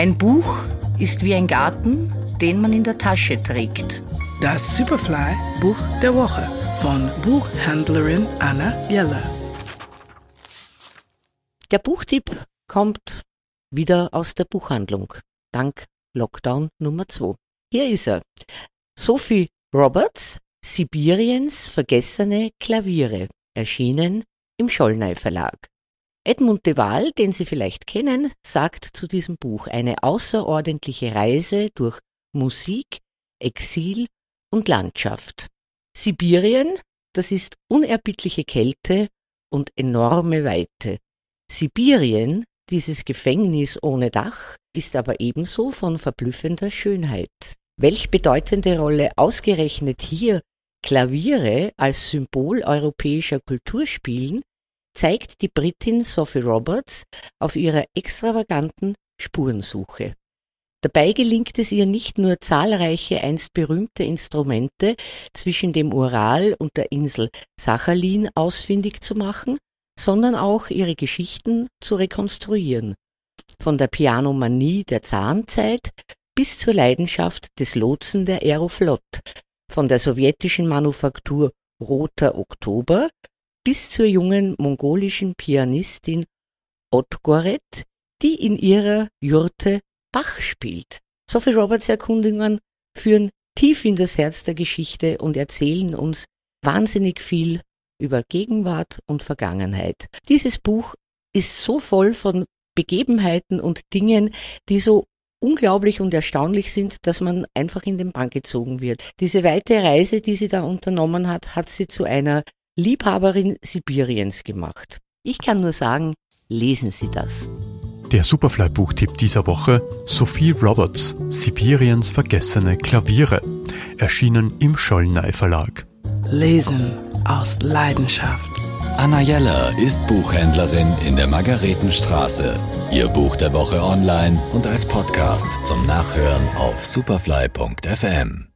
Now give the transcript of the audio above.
Ein Buch ist wie ein Garten, den man in der Tasche trägt. Das Superfly Buch der Woche von Buchhändlerin Anna Jeller. Der Buchtipp kommt wieder aus der Buchhandlung, dank Lockdown Nummer 2. Hier ist er. Sophie Roberts, Sibiriens vergessene Klaviere, erschienen im Schollnei Verlag. Edmund de Waal, den Sie vielleicht kennen, sagt zu diesem Buch eine außerordentliche Reise durch Musik, Exil und Landschaft. Sibirien, das ist unerbittliche Kälte und enorme Weite. Sibirien, dieses Gefängnis ohne Dach, ist aber ebenso von verblüffender Schönheit. Welch bedeutende Rolle ausgerechnet hier Klaviere als Symbol europäischer Kultur spielen, zeigt die Britin Sophie Roberts auf ihrer extravaganten Spurensuche. Dabei gelingt es ihr nicht nur zahlreiche einst berühmte Instrumente zwischen dem Ural und der Insel Sachalin ausfindig zu machen, sondern auch ihre Geschichten zu rekonstruieren. Von der Pianomanie der Zahnzeit bis zur Leidenschaft des Lotsen der Aeroflot, von der sowjetischen Manufaktur Roter Oktober bis zur jungen mongolischen Pianistin Otgoret, die in ihrer Jurte Bach spielt. Sophie Roberts Erkundungen führen tief in das Herz der Geschichte und erzählen uns wahnsinnig viel über Gegenwart und Vergangenheit. Dieses Buch ist so voll von Begebenheiten und Dingen, die so unglaublich und erstaunlich sind, dass man einfach in den Bann gezogen wird. Diese weite Reise, die sie da unternommen hat, hat sie zu einer Liebhaberin Sibiriens gemacht. Ich kann nur sagen, lesen Sie das. Der Superfly-Buchtipp dieser Woche: Sophie Roberts, Sibiriens vergessene Klaviere, erschienen im Schollnei Verlag. Lesen aus Leidenschaft. Anna Jeller ist Buchhändlerin in der Margaretenstraße. Ihr Buch der Woche online und als Podcast zum Nachhören auf superfly.fm.